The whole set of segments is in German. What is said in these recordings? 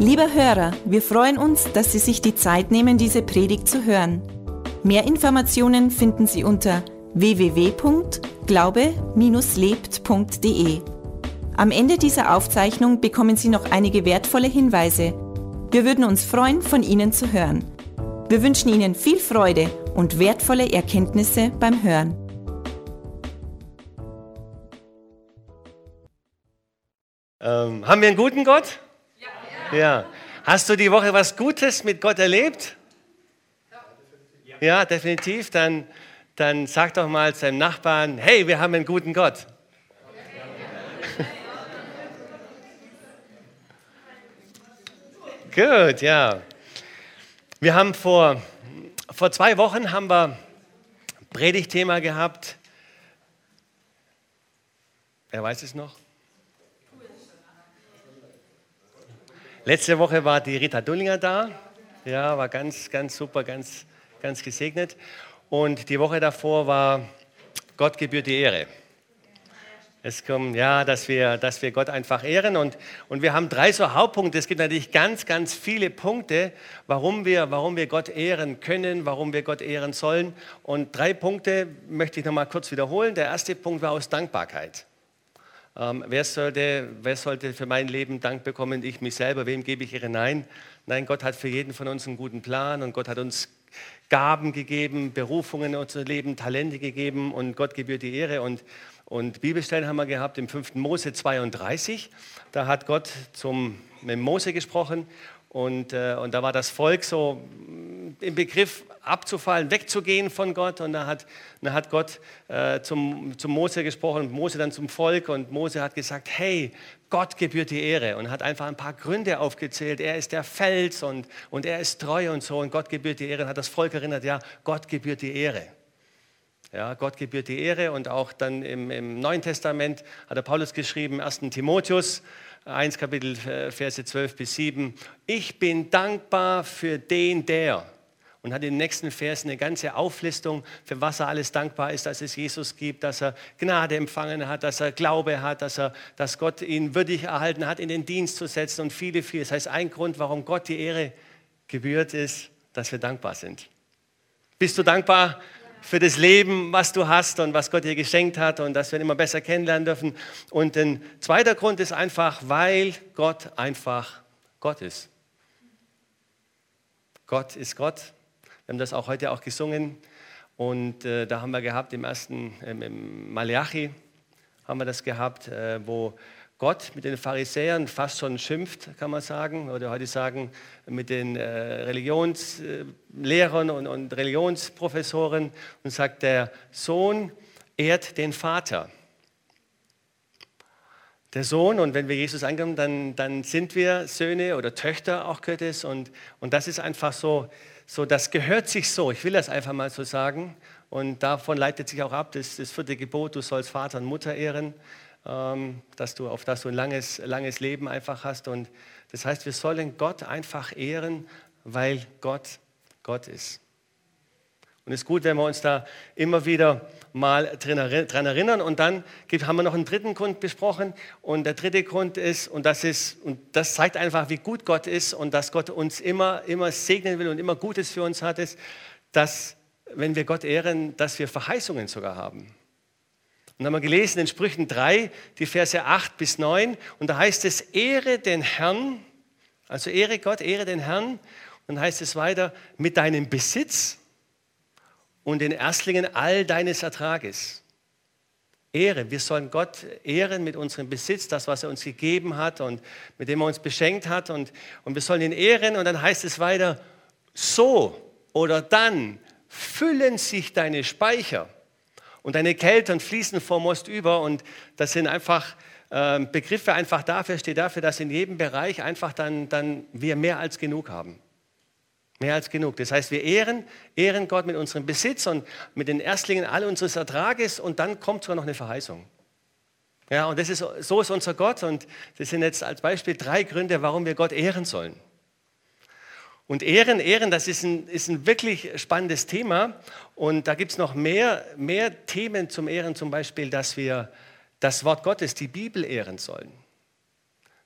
Lieber Hörer, wir freuen uns, dass Sie sich die Zeit nehmen, diese Predigt zu hören. Mehr Informationen finden Sie unter www.glaube-lebt.de. Am Ende dieser Aufzeichnung bekommen Sie noch einige wertvolle Hinweise. Wir würden uns freuen, von Ihnen zu hören. Wir wünschen Ihnen viel Freude und wertvolle Erkenntnisse beim Hören. Ähm, haben wir einen guten Gott? Ja. Hast du die Woche was Gutes mit Gott erlebt? Ja, definitiv. Dann, dann sag doch mal seinem Nachbarn, hey, wir haben einen guten Gott. Gut, ja. Wir haben vor, vor zwei Wochen haben wir Predigtthema gehabt. Wer weiß es noch? Letzte Woche war die Rita Dullinger da. Ja, war ganz, ganz super, ganz, ganz gesegnet. Und die Woche davor war Gott gebührt die Ehre. Es kommt, ja, dass wir, dass wir Gott einfach ehren. Und, und wir haben drei so Hauptpunkte. Es gibt natürlich ganz, ganz viele Punkte, warum wir, warum wir Gott ehren können, warum wir Gott ehren sollen. Und drei Punkte möchte ich nochmal kurz wiederholen. Der erste Punkt war aus Dankbarkeit. Ähm, wer, sollte, wer sollte für mein Leben Dank bekommen? Ich, mich selber. Wem gebe ich Ehre? Nein. Nein, Gott hat für jeden von uns einen guten Plan und Gott hat uns Gaben gegeben, Berufungen in unser Leben, Talente gegeben und Gott gebührt die Ehre. Und, und Bibelstellen haben wir gehabt im 5. Mose 32. Da hat Gott zum, mit Mose gesprochen und, äh, und da war das Volk so im Begriff abzufallen, wegzugehen von Gott. Und da hat, da hat Gott äh, zum, zum Mose gesprochen und Mose dann zum Volk. Und Mose hat gesagt, hey, Gott gebührt die Ehre. Und hat einfach ein paar Gründe aufgezählt. Er ist der Fels und, und er ist treu und so. Und Gott gebührt die Ehre. Und hat das Volk erinnert, ja, Gott gebührt die Ehre. Ja, Gott gebührt die Ehre. Und auch dann im, im Neuen Testament hat der Paulus geschrieben, 1. Timotheus, 1 Kapitel äh, Verse 12 bis 7. Ich bin dankbar für den, der und hat in den nächsten Versen eine ganze Auflistung, für was er alles dankbar ist, dass es Jesus gibt, dass er Gnade empfangen hat, dass er Glaube hat, dass, er, dass Gott ihn würdig erhalten hat, in den Dienst zu setzen und viele, viele. Das heißt, ein Grund, warum Gott die Ehre gebührt, ist, dass wir dankbar sind. Bist du dankbar für das Leben, was du hast und was Gott dir geschenkt hat und dass wir ihn immer besser kennenlernen dürfen? Und ein zweiter Grund ist einfach, weil Gott einfach Gott ist. Gott ist Gott wir haben das auch heute auch gesungen und äh, da haben wir gehabt im ersten, ähm, im Malachi haben wir das gehabt, äh, wo Gott mit den Pharisäern fast schon schimpft, kann man sagen, oder heute sagen, mit den äh, Religionslehrern und, und Religionsprofessoren und sagt, der Sohn ehrt den Vater. Der Sohn, und wenn wir Jesus angenommen, dann, dann sind wir Söhne oder Töchter auch Gottes und, und das ist einfach so, so, das gehört sich so. Ich will das einfach mal so sagen. Und davon leitet sich auch ab das, das vierte Gebot, du sollst Vater und Mutter ehren, dass du, auf das du ein langes, langes Leben einfach hast. Und das heißt, wir sollen Gott einfach ehren, weil Gott Gott ist. Und es ist gut, wenn wir uns da immer wieder mal dran erinnern. Und dann haben wir noch einen dritten Grund besprochen. Und der dritte Grund ist, und das, ist, und das zeigt einfach, wie gut Gott ist und dass Gott uns immer, immer segnen will und immer Gutes für uns hat, ist, dass, wenn wir Gott ehren, dass wir Verheißungen sogar haben. Und haben wir gelesen in Sprüchen 3, die Verse 8 bis 9. Und da heißt es, ehre den Herrn, also ehre Gott, ehre den Herrn. Und dann heißt es weiter, mit deinem Besitz und den Erstlingen all deines Ertrages. Ehre, wir sollen Gott ehren mit unserem Besitz, das, was er uns gegeben hat und mit dem er uns beschenkt hat. Und, und wir sollen ihn ehren. Und dann heißt es weiter, so oder dann füllen sich deine Speicher und deine Keltern fließen vor Most über. Und das sind einfach äh, Begriffe einfach dafür, steht dafür, dass in jedem Bereich einfach dann, dann wir mehr als genug haben. Mehr als genug. Das heißt, wir ehren, ehren Gott mit unserem Besitz und mit den Erstlingen all unseres Ertrages und dann kommt sogar noch eine Verheißung. Ja, und das ist, so ist unser Gott und das sind jetzt als Beispiel drei Gründe, warum wir Gott ehren sollen. Und Ehren, Ehren, das ist ein, ist ein wirklich spannendes Thema und da gibt es noch mehr, mehr Themen zum Ehren, zum Beispiel, dass wir das Wort Gottes, die Bibel ehren sollen,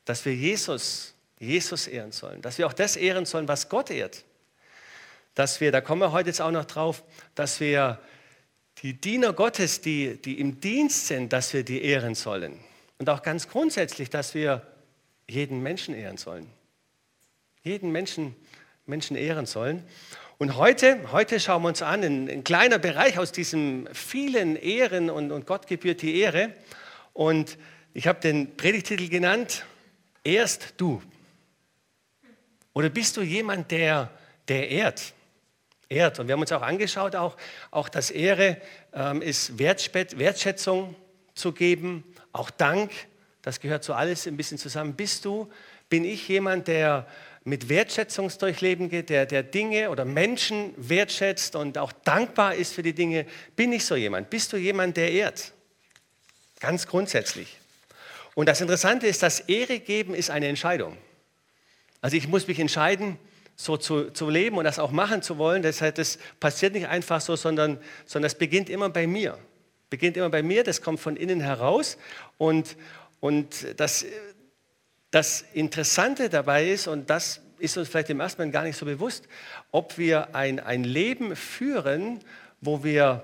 dass wir Jesus Jesus ehren sollen, dass wir auch das ehren sollen, was Gott ehrt. Dass wir, da kommen wir heute jetzt auch noch drauf, dass wir die Diener Gottes, die, die im Dienst sind, dass wir die ehren sollen. Und auch ganz grundsätzlich, dass wir jeden Menschen ehren sollen. Jeden Menschen, Menschen ehren sollen. Und heute, heute schauen wir uns an, ein, ein kleiner Bereich aus diesem vielen Ehren und, und Gott gebührt die Ehre. Und ich habe den Predigtitel genannt, Erst du. Oder bist du jemand, der, der ehrt? Ehrt. Und wir haben uns auch angeschaut, auch, auch das Ehre ähm, ist Wertschätzung zu geben, auch Dank, das gehört so alles ein bisschen zusammen. Bist du, bin ich jemand, der mit Wertschätzung durch Leben geht, der, der Dinge oder Menschen wertschätzt und auch dankbar ist für die Dinge? Bin ich so jemand? Bist du jemand, der ehrt? Ganz grundsätzlich. Und das Interessante ist, dass Ehre geben ist eine Entscheidung. Also ich muss mich entscheiden, so zu, zu leben und das auch machen zu wollen. Das, heißt, das passiert nicht einfach so, sondern, sondern das beginnt immer bei mir. Beginnt immer bei mir, das kommt von innen heraus. Und, und das, das Interessante dabei ist, und das ist uns vielleicht im ersten Mal gar nicht so bewusst, ob wir ein, ein Leben führen, wo wir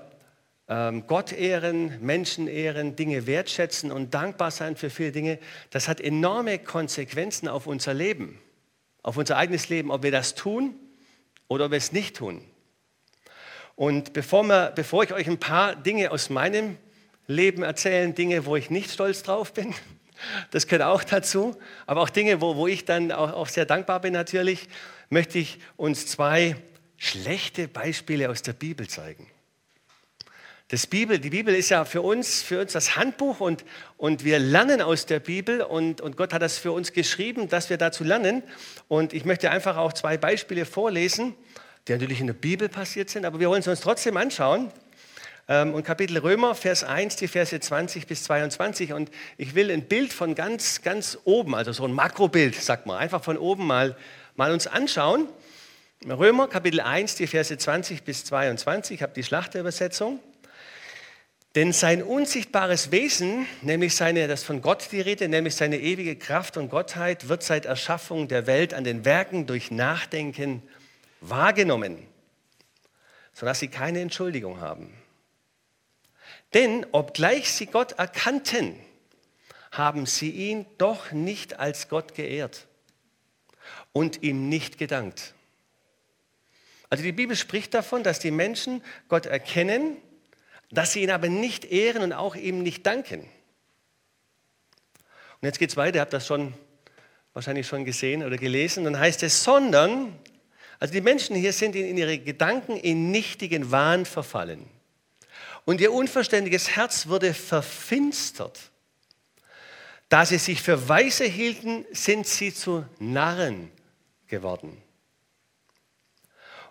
ähm, Gott ehren, Menschen ehren, Dinge wertschätzen und dankbar sein für viele Dinge, das hat enorme Konsequenzen auf unser Leben auf unser eigenes Leben, ob wir das tun oder ob wir es nicht tun. Und bevor, wir, bevor ich euch ein paar Dinge aus meinem Leben erzähle, Dinge, wo ich nicht stolz drauf bin, das gehört auch dazu, aber auch Dinge, wo, wo ich dann auch, auch sehr dankbar bin natürlich, möchte ich uns zwei schlechte Beispiele aus der Bibel zeigen. Das Bibel, die Bibel ist ja für uns, für uns das Handbuch und, und wir lernen aus der Bibel und, und Gott hat das für uns geschrieben, dass wir dazu lernen. Und ich möchte einfach auch zwei Beispiele vorlesen, die natürlich in der Bibel passiert sind, aber wir wollen es uns trotzdem anschauen. Ähm, und Kapitel Römer, Vers 1, die Verse 20 bis 22. Und ich will ein Bild von ganz, ganz oben, also so ein Makrobild, sagt man, einfach von oben mal, mal uns anschauen. Römer, Kapitel 1, die Verse 20 bis 22, ich habe die Schlachterübersetzung. Denn sein unsichtbares Wesen, nämlich seine, das von Gott die Rede, nämlich seine ewige Kraft und Gottheit, wird seit Erschaffung der Welt an den Werken durch Nachdenken wahrgenommen, sodass sie keine Entschuldigung haben. Denn obgleich sie Gott erkannten, haben sie ihn doch nicht als Gott geehrt und ihm nicht gedankt. Also die Bibel spricht davon, dass die Menschen Gott erkennen, dass sie ihn aber nicht ehren und auch ihm nicht danken. Und jetzt geht es weiter, ihr habt das schon wahrscheinlich schon gesehen oder gelesen. Dann heißt es, sondern, also die Menschen hier sind in ihre Gedanken in nichtigen Wahn verfallen. Und ihr unverständiges Herz wurde verfinstert. Da sie sich für Weise hielten, sind sie zu Narren geworden.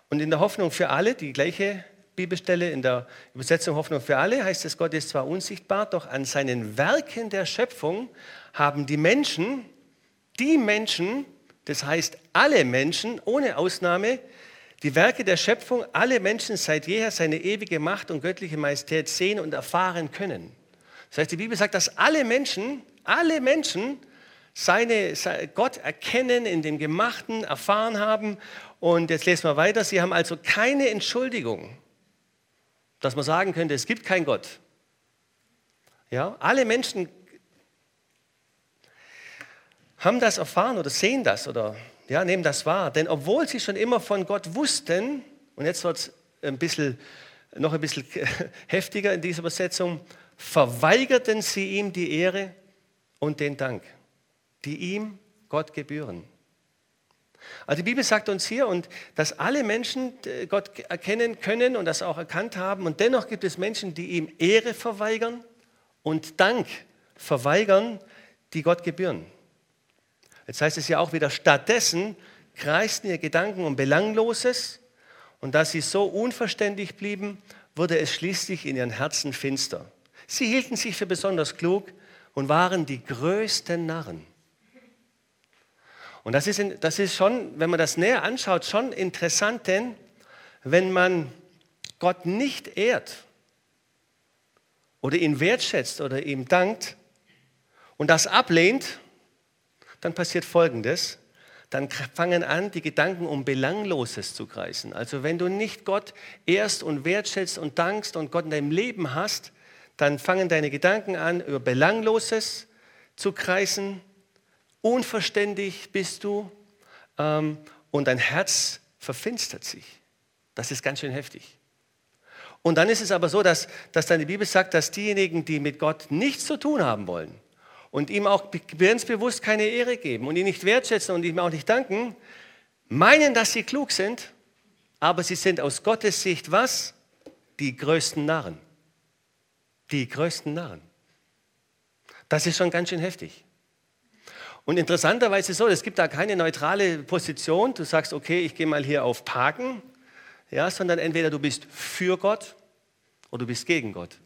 Und in der Hoffnung für alle, die gleiche Bibelstelle in der Übersetzung Hoffnung für alle heißt es, Gott ist zwar unsichtbar, doch an seinen Werken der Schöpfung haben die Menschen, die Menschen, das heißt alle Menschen ohne Ausnahme, die Werke der Schöpfung, alle Menschen seit jeher seine ewige Macht und göttliche Majestät sehen und erfahren können. Das heißt, die Bibel sagt, dass alle Menschen, alle Menschen seine, Gott erkennen, in dem Gemachten erfahren haben. Und jetzt lesen wir weiter, sie haben also keine Entschuldigung dass man sagen könnte, es gibt keinen Gott. Ja, alle Menschen haben das erfahren oder sehen das oder ja, nehmen das wahr. Denn obwohl sie schon immer von Gott wussten, und jetzt wird es ein bisschen, noch ein bisschen heftiger in dieser Übersetzung, verweigerten sie ihm die Ehre und den Dank, die ihm Gott gebühren. Also die Bibel sagt uns hier, und dass alle Menschen äh, Gott erkennen können und das auch erkannt haben. Und dennoch gibt es Menschen, die ihm Ehre verweigern und Dank verweigern, die Gott gebühren. Jetzt heißt es ja auch wieder, stattdessen kreisten ihr Gedanken um Belangloses. Und da sie so unverständlich blieben, wurde es schließlich in ihren Herzen finster. Sie hielten sich für besonders klug und waren die größten Narren. Und das ist, das ist schon, wenn man das näher anschaut, schon interessant, denn wenn man Gott nicht ehrt oder ihn wertschätzt oder ihm dankt und das ablehnt, dann passiert Folgendes. dann fangen an, die Gedanken um Belangloses zu kreisen. Also wenn du nicht Gott ehrst und wertschätzt und dankst und Gott in deinem Leben hast, dann fangen deine Gedanken an, über Belangloses zu kreisen. Unverständlich bist du ähm, und dein Herz verfinstert sich. Das ist ganz schön heftig. Und dann ist es aber so, dass, dass dann die Bibel sagt, dass diejenigen, die mit Gott nichts zu tun haben wollen und ihm auch ganz bewusst keine Ehre geben und ihn nicht wertschätzen und ihm auch nicht danken, meinen, dass sie klug sind, aber sie sind aus Gottes Sicht was? Die größten Narren. Die größten Narren. Das ist schon ganz schön heftig. Und interessanterweise so, es gibt da keine neutrale Position. Du sagst, okay, ich gehe mal hier auf Parken, ja, sondern entweder du bist für Gott oder du bist gegen Gott.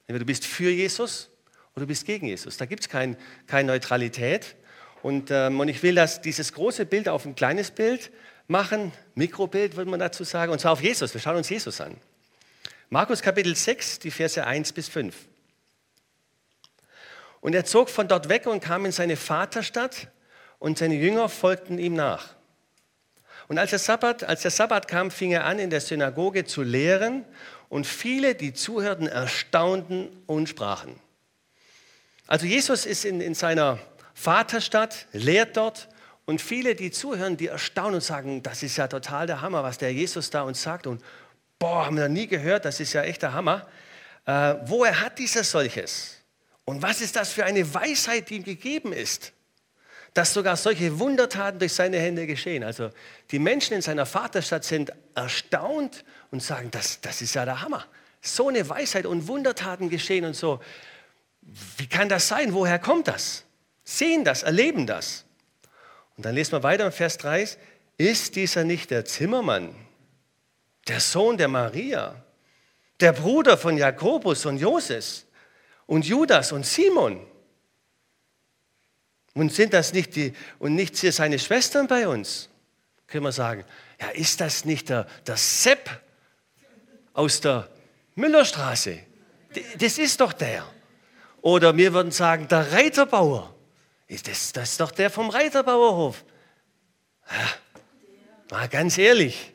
Entweder du bist für Jesus oder du bist gegen Jesus. Da gibt es kein, keine Neutralität. Und, ähm, und ich will das, dieses große Bild auf ein kleines Bild machen, Mikrobild würde man dazu sagen, und zwar auf Jesus. Wir schauen uns Jesus an. Markus Kapitel 6, die Verse 1 bis 5. Und er zog von dort weg und kam in seine Vaterstadt und seine Jünger folgten ihm nach. Und als der, Sabbat, als der Sabbat kam, fing er an, in der Synagoge zu lehren und viele, die zuhörten, erstaunten und sprachen. Also Jesus ist in, in seiner Vaterstadt, lehrt dort und viele, die zuhören, die erstaunen und sagen, das ist ja total der Hammer, was der Jesus da uns sagt und boah, haben wir nie gehört, das ist ja echt der Hammer. Äh, woher hat dieser solches? Und was ist das für eine Weisheit, die ihm gegeben ist? Dass sogar solche Wundertaten durch seine Hände geschehen. Also die Menschen in seiner Vaterstadt sind erstaunt und sagen, das, das ist ja der Hammer. So eine Weisheit und Wundertaten geschehen und so. Wie kann das sein? Woher kommt das? Sehen das, erleben das. Und dann lesen wir weiter im Vers 3. Ist dieser nicht der Zimmermann, der Sohn der Maria, der Bruder von Jakobus und Joses? und Judas und Simon. Und sind das nicht die, und nicht seine Schwestern bei uns? Können wir sagen, ja, ist das nicht der, der Sepp aus der Müllerstraße? Das ist doch der. Oder wir würden sagen, der Reiterbauer. Das, das ist doch der vom Reiterbauerhof. Ja, mal ganz ehrlich.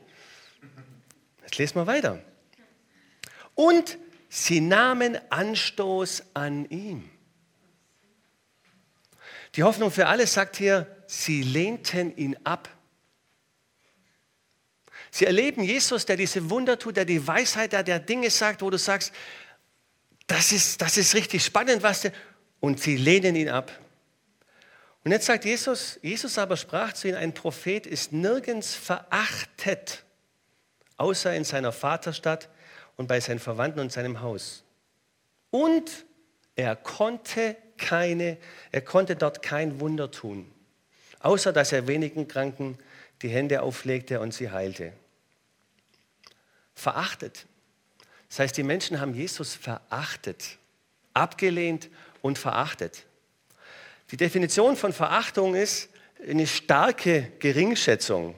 Jetzt lesen wir weiter. Und Sie nahmen Anstoß an ihm. Die Hoffnung für alle sagt hier, sie lehnten ihn ab. Sie erleben Jesus, der diese Wunder tut, der die Weisheit, der, der Dinge sagt, wo du sagst, das ist, das ist richtig spannend, was der, und sie lehnen ihn ab. Und jetzt sagt Jesus, Jesus aber sprach zu ihnen, ein Prophet ist nirgends verachtet, außer in seiner Vaterstadt und bei seinen Verwandten und seinem Haus. Und er konnte keine, er konnte dort kein Wunder tun, außer dass er wenigen Kranken die Hände auflegte und sie heilte. Verachtet. Das heißt, die Menschen haben Jesus verachtet, abgelehnt und verachtet. Die Definition von Verachtung ist eine starke Geringschätzung.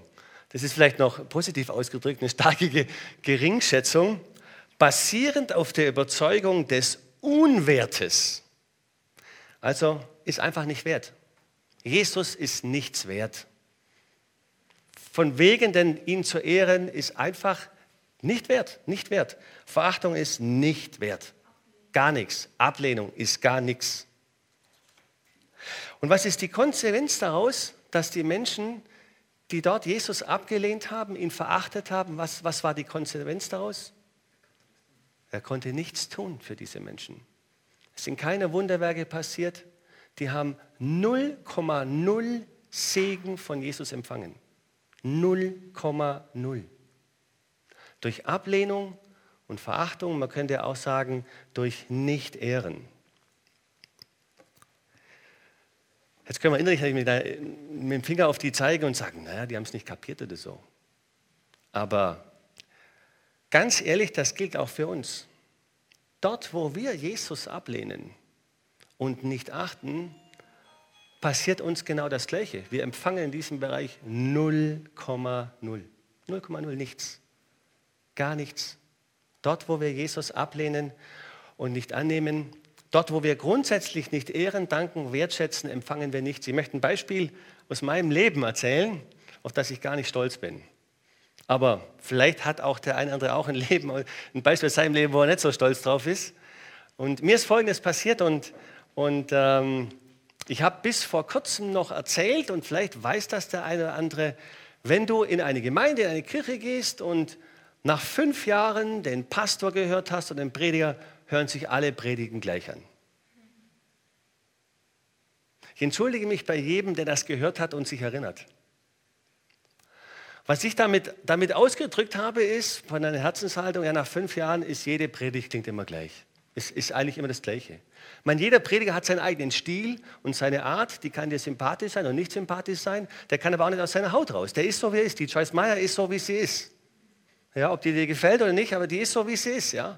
Das ist vielleicht noch positiv ausgedrückt, eine starke Geringschätzung basierend auf der Überzeugung des Unwertes. Also ist einfach nicht wert. Jesus ist nichts wert. Von wegen denn ihn zu ehren ist einfach nicht wert, nicht wert. Verachtung ist nicht wert. Gar nichts. Ablehnung ist gar nichts. Und was ist die Konsequenz daraus, dass die Menschen, die dort Jesus abgelehnt haben, ihn verachtet haben, was, was war die Konsequenz daraus? Er konnte nichts tun für diese Menschen. Es sind keine Wunderwerke passiert. Die haben 0,0 Segen von Jesus empfangen. 0,0. Durch Ablehnung und Verachtung, man könnte auch sagen, durch Nicht-Ehren. Jetzt können wir innerlich mit, dem Finger auf die zeigen und sagen, naja, die haben es nicht kapiert oder so. Aber Ganz ehrlich, das gilt auch für uns. Dort, wo wir Jesus ablehnen und nicht achten, passiert uns genau das Gleiche. Wir empfangen in diesem Bereich 0,0. 0,0 nichts. Gar nichts. Dort, wo wir Jesus ablehnen und nicht annehmen, dort, wo wir grundsätzlich nicht ehren, danken, wertschätzen, empfangen wir nichts. Ich möchte ein Beispiel aus meinem Leben erzählen, auf das ich gar nicht stolz bin. Aber vielleicht hat auch der eine oder andere auch ein Leben, ein Beispiel aus seinem Leben, wo er nicht so stolz drauf ist. Und mir ist Folgendes passiert und, und ähm, ich habe bis vor kurzem noch erzählt und vielleicht weiß das der eine oder andere, wenn du in eine Gemeinde, in eine Kirche gehst und nach fünf Jahren den Pastor gehört hast und den Prediger, hören sich alle Predigen gleich an. Ich entschuldige mich bei jedem, der das gehört hat und sich erinnert. Was ich damit, damit ausgedrückt habe, ist von einer Herzenshaltung, ja, nach fünf Jahren ist jede Predigt klingt immer gleich. Es ist eigentlich immer das Gleiche. meine, jeder Prediger hat seinen eigenen Stil und seine Art, die kann dir sympathisch sein und nicht sympathisch sein. Der kann aber auch nicht aus seiner Haut raus. Der ist so, wie er ist. Die Joyce Meyer ist so, wie sie ist. Ja, ob die dir gefällt oder nicht, aber die ist so, wie sie ist. Ja.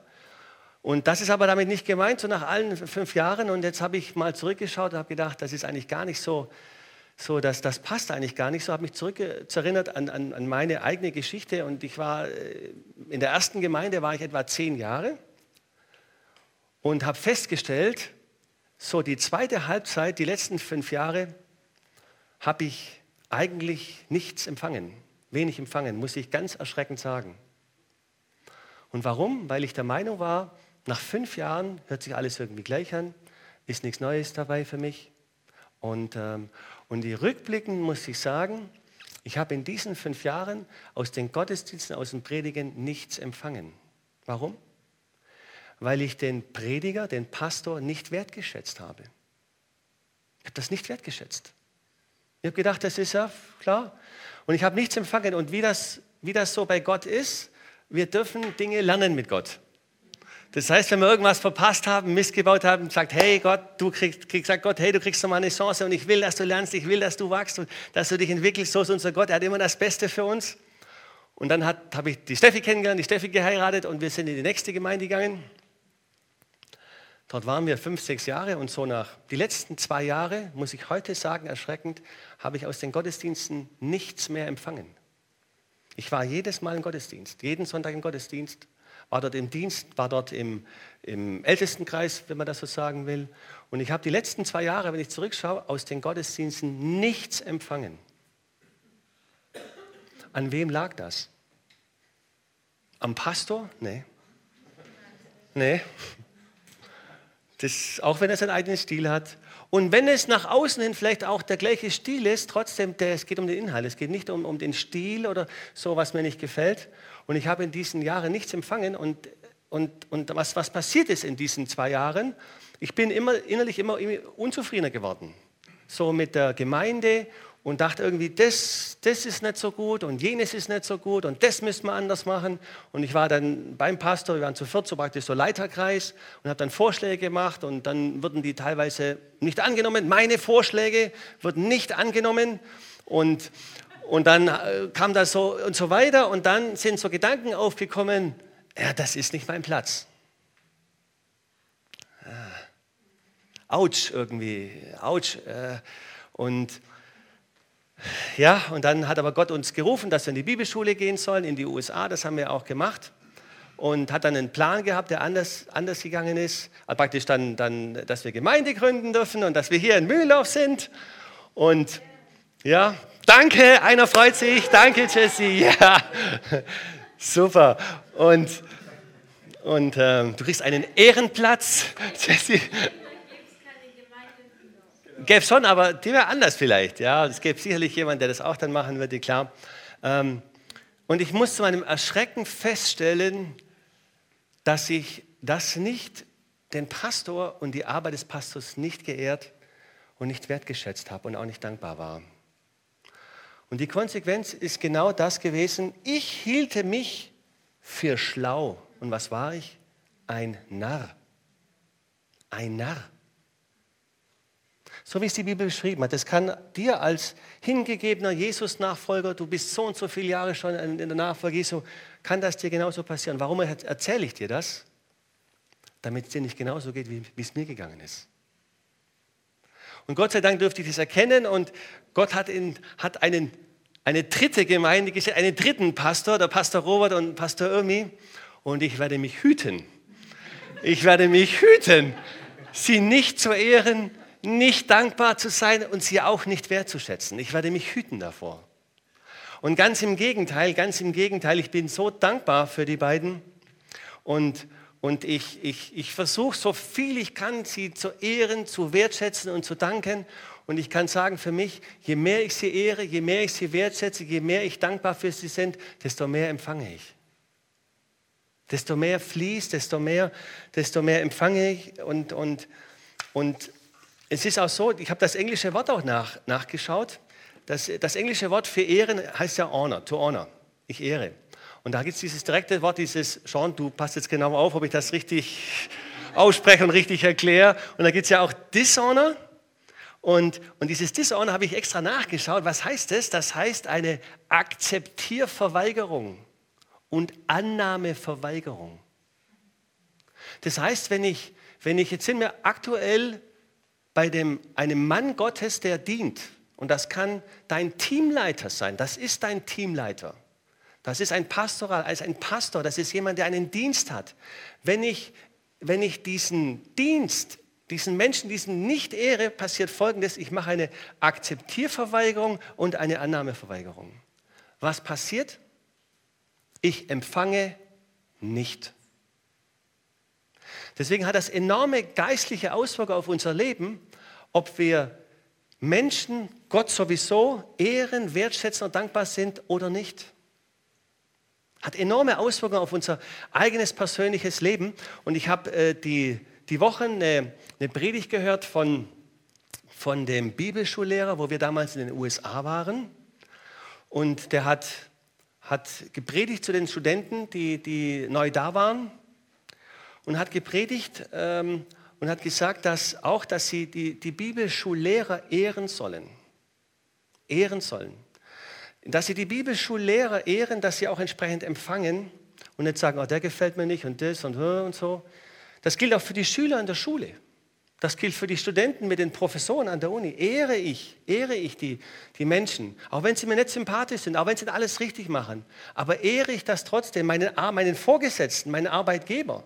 Und das ist aber damit nicht gemeint, so nach allen fünf Jahren. Und jetzt habe ich mal zurückgeschaut und habe gedacht, das ist eigentlich gar nicht so, so dass das passt eigentlich gar nicht so. Habe mich zurückerinnert an, an, an meine eigene Geschichte. Und ich war äh, in der ersten Gemeinde war ich etwa zehn Jahre und habe festgestellt, so die zweite Halbzeit, die letzten fünf Jahre, habe ich eigentlich nichts empfangen, wenig empfangen, muss ich ganz erschreckend sagen. Und warum? Weil ich der Meinung war, nach fünf Jahren hört sich alles irgendwie gleich an, ist nichts Neues dabei für mich. Und, ähm, und die Rückblicken muss ich sagen, ich habe in diesen fünf Jahren aus den Gottesdiensten, aus den Predigen nichts empfangen. Warum? weil ich den Prediger, den Pastor nicht wertgeschätzt habe. Ich habe das nicht wertgeschätzt. Ich habe gedacht, das ist ja klar. Und ich habe nichts empfangen. Und wie das, wie das so bei Gott ist, wir dürfen Dinge lernen mit Gott. Das heißt, wenn wir irgendwas verpasst haben, Mist gebaut haben, sagt, hey Gott, du kriegst, kriegst sagt Gott, hey, du kriegst nochmal eine Chance und ich will, dass du lernst, ich will, dass du wachst und dass du dich entwickelst. So ist unser Gott, er hat immer das Beste für uns. Und dann habe ich die Steffi kennengelernt, die Steffi geheiratet und wir sind in die nächste Gemeinde gegangen. Dort waren wir fünf, sechs Jahre und so nach die letzten zwei Jahre, muss ich heute sagen, erschreckend, habe ich aus den Gottesdiensten nichts mehr empfangen. Ich war jedes Mal im Gottesdienst, jeden Sonntag im Gottesdienst, war dort im Dienst, war dort im, im Ältestenkreis, wenn man das so sagen will. Und ich habe die letzten zwei Jahre, wenn ich zurückschaue, aus den Gottesdiensten nichts empfangen. An wem lag das? Am Pastor? Nee. Nee. Das, auch wenn er seinen eigenen Stil hat. Und wenn es nach außen hin vielleicht auch der gleiche Stil ist, trotzdem, der, es geht um den Inhalt. Es geht nicht um, um den Stil oder so, was mir nicht gefällt. Und ich habe in diesen Jahren nichts empfangen. Und, und, und was, was passiert ist in diesen zwei Jahren, ich bin immer, innerlich immer unzufriedener geworden. So mit der Gemeinde und dachte irgendwie, das, das ist nicht so gut und jenes ist nicht so gut und das müssen wir anders machen. Und ich war dann beim Pastor, wir waren zu viert, so praktisch so Leiterkreis und habe dann Vorschläge gemacht und dann wurden die teilweise nicht angenommen. Meine Vorschläge wurden nicht angenommen und, und dann äh, kam das so und so weiter und dann sind so Gedanken aufgekommen, ja, das ist nicht mein Platz. Ah. Autsch irgendwie, Autsch. Äh, und ja, und dann hat aber Gott uns gerufen, dass wir in die Bibelschule gehen sollen, in die USA. Das haben wir auch gemacht. Und hat dann einen Plan gehabt, der anders, anders gegangen ist. Also praktisch dann, dann, dass wir Gemeinde gründen dürfen und dass wir hier in Mühldorf sind. Und ja, danke, einer freut sich. Danke, Jesse. Ja, super. Und, und ähm, du kriegst einen Ehrenplatz, Jesse gäbe schon, aber die wäre anders vielleicht. Ja, es gäbe sicherlich jemanden, der das auch dann machen würde, klar. Ähm, und ich muss zu meinem Erschrecken feststellen, dass ich das nicht, den Pastor und die Arbeit des Pastors nicht geehrt und nicht wertgeschätzt habe und auch nicht dankbar war. Und die Konsequenz ist genau das gewesen. Ich hielte mich für schlau. Und was war ich? Ein Narr. Ein Narr. So wie es die Bibel beschrieben hat. Das kann dir als hingegebener Jesus-Nachfolger, du bist so und so viele Jahre schon in der Nachfolge Jesu, kann das dir genauso passieren. Warum erzähle ich dir das? Damit es dir nicht genauso geht, wie, es mir gegangen ist. Und Gott sei Dank dürfte ich das erkennen und Gott hat, in, hat einen, eine dritte Gemeinde gestellt, einen dritten Pastor, der Pastor Robert und Pastor Irmi. Und ich werde mich hüten. Ich werde mich hüten, sie nicht zu ehren, nicht dankbar zu sein und sie auch nicht wertzuschätzen. Ich werde mich hüten davor. Und ganz im Gegenteil, ganz im Gegenteil, ich bin so dankbar für die beiden und, und ich, ich, ich versuche so viel ich kann, sie zu ehren, zu wertschätzen und zu danken. Und ich kann sagen, für mich, je mehr ich sie ehre, je mehr ich sie wertschätze, je mehr ich dankbar für sie sind, desto mehr empfange ich. Desto mehr fließt, desto mehr, desto mehr empfange ich. Und, und, und es ist auch so, ich habe das englische Wort auch nach, nachgeschaut. Das, das englische Wort für Ehren heißt ja honor, to honor. Ich ehre. Und da gibt es dieses direkte Wort, dieses, Sean, du passt jetzt genau auf, ob ich das richtig ausspreche und richtig erkläre. Und da gibt es ja auch Dishonor. Und, und dieses Dishonor habe ich extra nachgeschaut. Was heißt das? Das heißt eine Akzeptierverweigerung und Annahmeverweigerung. Das heißt, wenn ich, wenn ich jetzt sind wir aktuell bei dem, einem Mann Gottes, der dient, und das kann dein Teamleiter sein. Das ist dein Teamleiter. Das ist ein Pastoral, als ein Pastor, das ist jemand, der einen Dienst hat. Wenn ich, wenn ich diesen Dienst, diesen Menschen, diesen nicht ehre, passiert Folgendes. Ich mache eine Akzeptierverweigerung und eine Annahmeverweigerung. Was passiert? Ich empfange nicht. Deswegen hat das enorme geistliche Auswirkungen auf unser Leben, ob wir Menschen Gott sowieso ehren, wertschätzen und dankbar sind oder nicht. Hat enorme Auswirkungen auf unser eigenes persönliches Leben. Und ich habe äh, die, die Woche eine, eine Predigt gehört von, von dem Bibelschullehrer, wo wir damals in den USA waren. Und der hat, hat gepredigt zu den Studenten, die, die neu da waren. Und hat gepredigt ähm, und hat gesagt, dass auch, dass sie die, die Bibelschullehrer ehren sollen. Ehren sollen. Dass sie die Bibelschullehrer ehren, dass sie auch entsprechend empfangen und nicht sagen, oh, der gefällt mir nicht und das und und so. Das gilt auch für die Schüler in der Schule. Das gilt für die Studenten mit den Professoren an der Uni. Ehre ich, ehre ich die, die Menschen, auch wenn sie mir nicht sympathisch sind, auch wenn sie alles richtig machen. Aber ehre ich das trotzdem, meinen, meinen Vorgesetzten, meinen Arbeitgeber.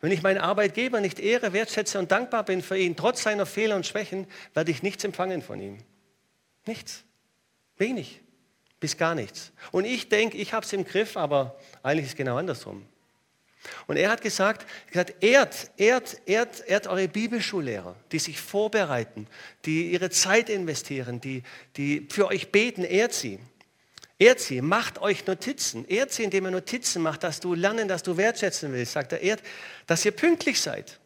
Wenn ich meinen Arbeitgeber nicht ehre, wertschätze und dankbar bin für ihn, trotz seiner Fehler und Schwächen, werde ich nichts empfangen von ihm. Nichts. Wenig. Bis gar nichts. Und ich denke, ich habe es im Griff, aber eigentlich ist es genau andersrum. Und er hat gesagt, gesagt ehrt, ehrt, ehrt, ehrt eure Bibelschullehrer, die sich vorbereiten, die ihre Zeit investieren, die, die für euch beten, ehrt sie. Sie, macht euch Notizen. Sie, indem ihr Notizen macht, dass du lernen, dass du wertschätzen willst. Sagt er, ehrt, dass ihr pünktlich seid.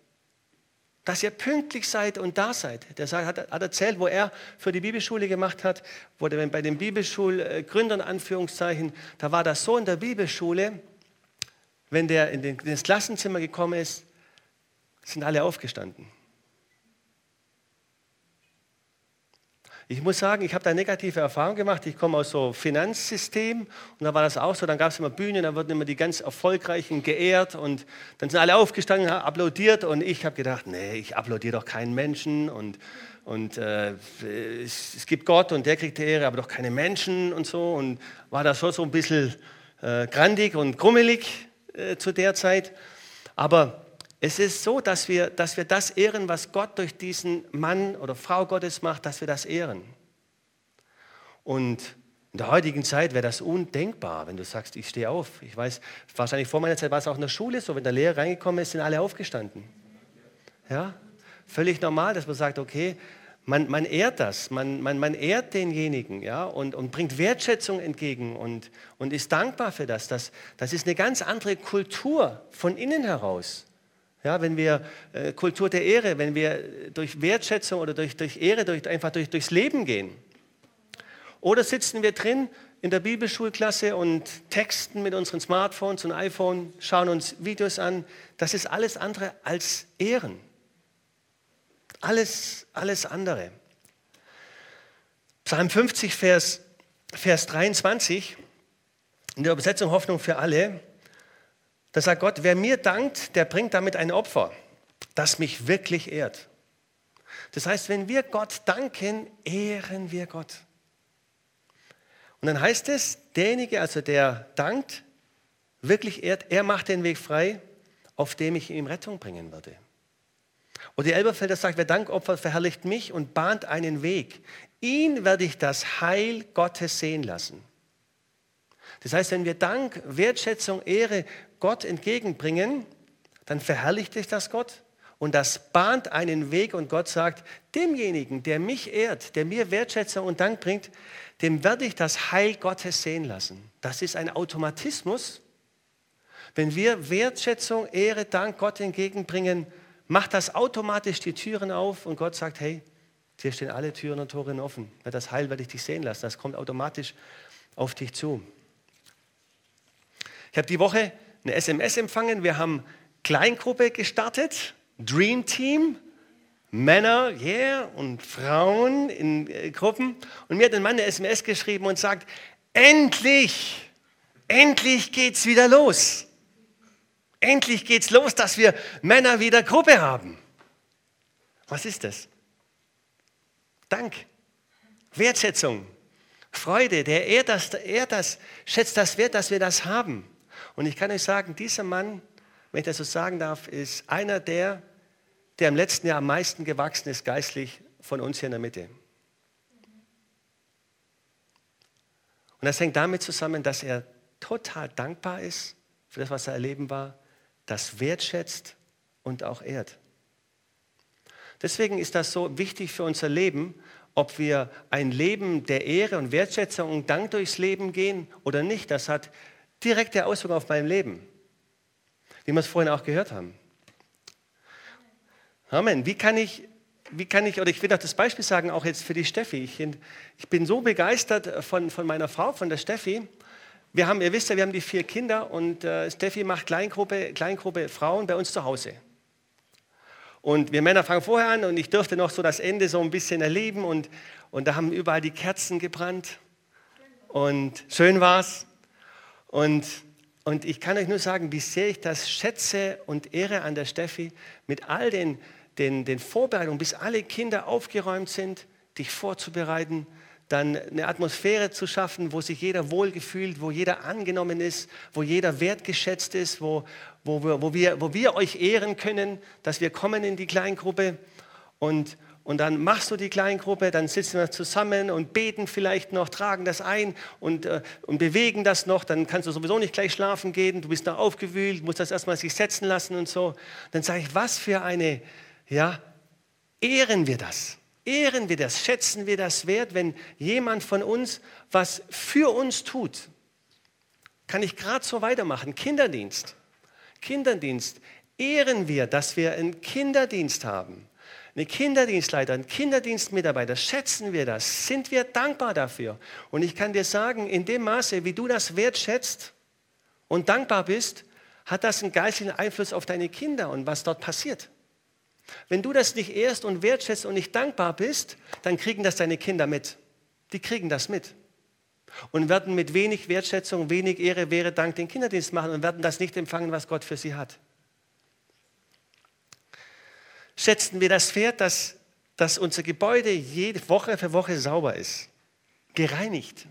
Dass ihr pünktlich seid und da seid. Der hat, hat erzählt, wo er für die Bibelschule gemacht hat, wo der, bei den Bibelschulgründern, Anführungszeichen, da war das so in der Bibelschule, wenn der in, den, in das Klassenzimmer gekommen ist, sind alle aufgestanden. Ich muss sagen, ich habe da negative Erfahrungen gemacht. Ich komme aus so Finanzsystem und da war das auch so. Dann gab es immer Bühnen, dann wurden immer die ganz Erfolgreichen geehrt und dann sind alle aufgestanden, haben applaudiert und ich habe gedacht, nee, ich applaudiere doch keinen Menschen und, und äh, es, es, gibt Gott und der kriegt die Ehre, aber doch keine Menschen und so und war da schon so ein bisschen äh, grandig und krummelig äh, zu der Zeit. Aber es ist so, dass wir, dass wir das ehren, was Gott durch diesen Mann oder Frau Gottes macht, dass wir das ehren. Und in der heutigen Zeit wäre das undenkbar, wenn du sagst, ich stehe auf. Ich weiß, wahrscheinlich vor meiner Zeit war es auch in der Schule so, wenn der Lehrer reingekommen ist, sind alle aufgestanden. Ja, völlig normal, dass man sagt, okay, man, man ehrt das, man, man, man ehrt denjenigen ja, und, und bringt Wertschätzung entgegen und, und ist dankbar für das. das. Das ist eine ganz andere Kultur von innen heraus. Ja, wenn wir äh, Kultur der Ehre, wenn wir durch Wertschätzung oder durch, durch Ehre, durch, einfach durch, durchs Leben gehen. Oder sitzen wir drin in der Bibelschulklasse und texten mit unseren Smartphones und iPhone, schauen uns Videos an. Das ist alles andere als Ehren. Alles, alles andere. Psalm 50, Vers, Vers 23, in der Übersetzung Hoffnung für alle, da sagt Gott, wer mir dankt, der bringt damit ein Opfer, das mich wirklich ehrt. Das heißt, wenn wir Gott danken, ehren wir Gott. Und dann heißt es, derjenige, also der dankt, wirklich ehrt, er macht den Weg frei, auf dem ich ihm Rettung bringen würde. Oder die Elberfelder sagt, wer Dank opfert, verherrlicht mich und bahnt einen Weg. Ihn werde ich das Heil Gottes sehen lassen. Das heißt, wenn wir Dank, Wertschätzung, Ehre Gott entgegenbringen, dann verherrlicht sich das Gott und das bahnt einen Weg und Gott sagt, demjenigen, der mich ehrt, der mir Wertschätzung und Dank bringt, dem werde ich das Heil Gottes sehen lassen. Das ist ein Automatismus. Wenn wir Wertschätzung, Ehre, Dank Gott entgegenbringen, macht das automatisch die Türen auf und Gott sagt, hey, hier stehen alle Türen und Tore offen. Das Heil werde ich dich sehen lassen. Das kommt automatisch auf dich zu. Ich habe die Woche eine SMS empfangen. Wir haben Kleingruppe gestartet, Dream Team, Männer, yeah, und Frauen in äh, Gruppen. Und mir hat ein Mann eine SMS geschrieben und sagt, endlich, endlich geht's wieder los. Endlich geht's los, dass wir Männer wieder Gruppe haben. Was ist das? Dank, Wertschätzung, Freude. Der ehrt das, ehrt das, schätzt das wert, dass wir das haben. Und ich kann euch sagen, dieser Mann, wenn ich das so sagen darf, ist einer der, der im letzten Jahr am meisten gewachsen ist geistlich von uns hier in der Mitte. Und das hängt damit zusammen, dass er total dankbar ist für das, was er erleben war, das wertschätzt und auch ehrt. Deswegen ist das so wichtig für unser Leben, ob wir ein Leben der Ehre und Wertschätzung und Dank durchs Leben gehen oder nicht. Das hat direkte Auswirkungen auf mein Leben, wie wir es vorhin auch gehört haben. Amen. Wie kann ich, wie kann ich, oder ich will auch das Beispiel sagen, auch jetzt für die Steffi. Ich, ich bin so begeistert von, von meiner Frau, von der Steffi. Wir haben, ihr wisst ja, wir haben die vier Kinder und äh, Steffi macht Kleingruppe, Kleingruppe Frauen bei uns zu Hause. Und wir Männer fangen vorher an und ich durfte noch so das Ende so ein bisschen erleben und, und da haben überall die Kerzen gebrannt und schön war's. Und, und ich kann euch nur sagen, wie sehr ich das schätze und ehre an der Steffi mit all den, den, den Vorbereitungen, bis alle Kinder aufgeräumt sind, dich vorzubereiten, dann eine Atmosphäre zu schaffen, wo sich jeder wohlgefühlt, wo jeder angenommen ist, wo jeder wertgeschätzt ist, wo, wo, wir, wo, wir, wo wir euch ehren können, dass wir kommen in die Kleingruppe. Und, und dann machst du die Kleingruppe, dann sitzen wir zusammen und beten vielleicht noch, tragen das ein und, äh, und bewegen das noch. Dann kannst du sowieso nicht gleich schlafen gehen, du bist noch aufgewühlt, musst das erstmal sich setzen lassen und so. Dann sage ich, was für eine, ja, ehren wir das? Ehren wir das, schätzen wir das wert, wenn jemand von uns was für uns tut. Kann ich gerade so weitermachen. Kinderdienst. Kinderdienst. Ehren wir, dass wir einen Kinderdienst haben. Eine Kinderdienstleiter, ein Kinderdienstmitarbeiter, schätzen wir das, sind wir dankbar dafür. Und ich kann dir sagen, in dem Maße, wie du das wertschätzt und dankbar bist, hat das einen geistlichen Einfluss auf deine Kinder und was dort passiert. Wenn du das nicht ehrst und wertschätzt und nicht dankbar bist, dann kriegen das deine Kinder mit. Die kriegen das mit. Und werden mit wenig Wertschätzung, wenig Ehre, wäre Dank den Kinderdienst machen und werden das nicht empfangen, was Gott für sie hat. Schätzen wir das wert, dass, dass unser Gebäude jede Woche für Woche sauber ist, gereinigt.